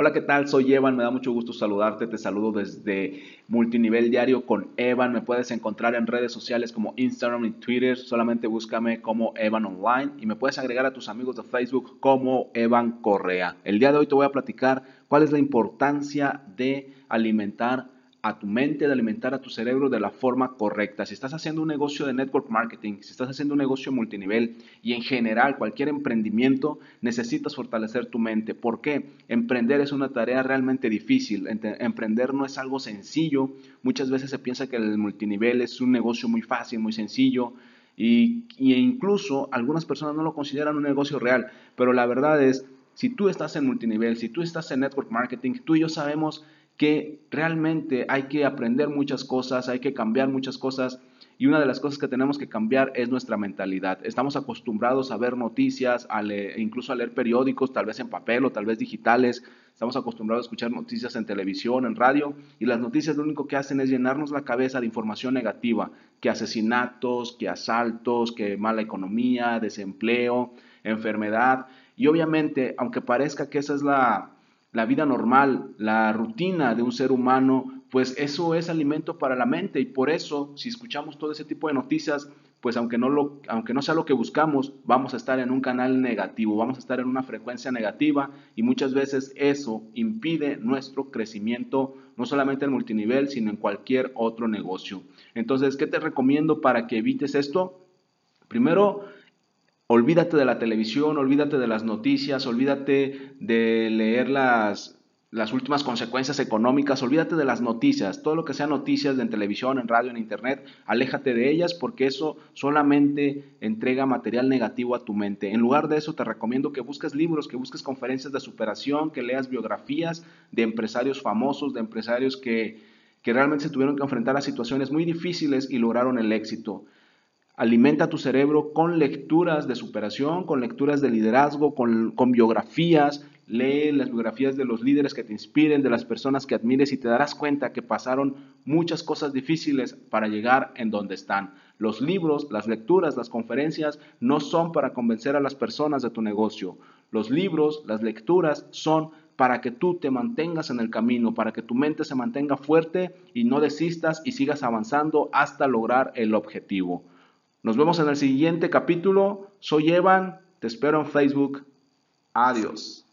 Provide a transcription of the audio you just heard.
Hola, ¿qué tal? Soy Evan, me da mucho gusto saludarte, te saludo desde Multinivel Diario con Evan, me puedes encontrar en redes sociales como Instagram y Twitter, solamente búscame como Evan Online y me puedes agregar a tus amigos de Facebook como Evan Correa. El día de hoy te voy a platicar cuál es la importancia de alimentar a tu mente, de alimentar a tu cerebro de la forma correcta. Si estás haciendo un negocio de network marketing, si estás haciendo un negocio multinivel y en general cualquier emprendimiento, necesitas fortalecer tu mente. ¿Por qué? Emprender es una tarea realmente difícil. Emprender no es algo sencillo. Muchas veces se piensa que el multinivel es un negocio muy fácil, muy sencillo. Y, incluso algunas personas no lo consideran un negocio real. Pero la verdad es, si tú estás en multinivel, si tú estás en network marketing, tú y yo sabemos que realmente hay que aprender muchas cosas, hay que cambiar muchas cosas y una de las cosas que tenemos que cambiar es nuestra mentalidad. Estamos acostumbrados a ver noticias, incluso a leer periódicos, tal vez en papel o tal vez digitales. Estamos acostumbrados a escuchar noticias en televisión, en radio, y las noticias lo único que hacen es llenarnos la cabeza de información negativa, que asesinatos, que asaltos, que mala economía, desempleo, enfermedad. Y obviamente, aunque parezca que esa es la, la vida normal, la rutina de un ser humano, pues eso es alimento para la mente y por eso si escuchamos todo ese tipo de noticias, pues aunque no, lo, aunque no sea lo que buscamos, vamos a estar en un canal negativo, vamos a estar en una frecuencia negativa y muchas veces eso impide nuestro crecimiento, no solamente en multinivel, sino en cualquier otro negocio. Entonces, ¿qué te recomiendo para que evites esto? Primero, Olvídate de la televisión, olvídate de las noticias, olvídate de leer las, las últimas consecuencias económicas, olvídate de las noticias, todo lo que sea noticias en televisión, en radio, en internet, aléjate de ellas porque eso solamente entrega material negativo a tu mente. En lugar de eso te recomiendo que busques libros, que busques conferencias de superación, que leas biografías de empresarios famosos, de empresarios que, que realmente se tuvieron que enfrentar a situaciones muy difíciles y lograron el éxito. Alimenta tu cerebro con lecturas de superación, con lecturas de liderazgo, con, biografías. Lee las biografías de los líderes que te inspiren, de las personas que admires y te darás cuenta que pasaron muchas cosas difíciles para llegar en donde están. Los libros, las lecturas, las conferencias no son para convencer a las personas de tu negocio. Los libros, las lecturas son para que tú te mantengas en el camino, para que tu mente se mantenga fuerte y no desistas y sigas avanzando hasta lograr el objetivo. Nos vemos en el siguiente capítulo. Soy Evan, te espero en Facebook. Adiós.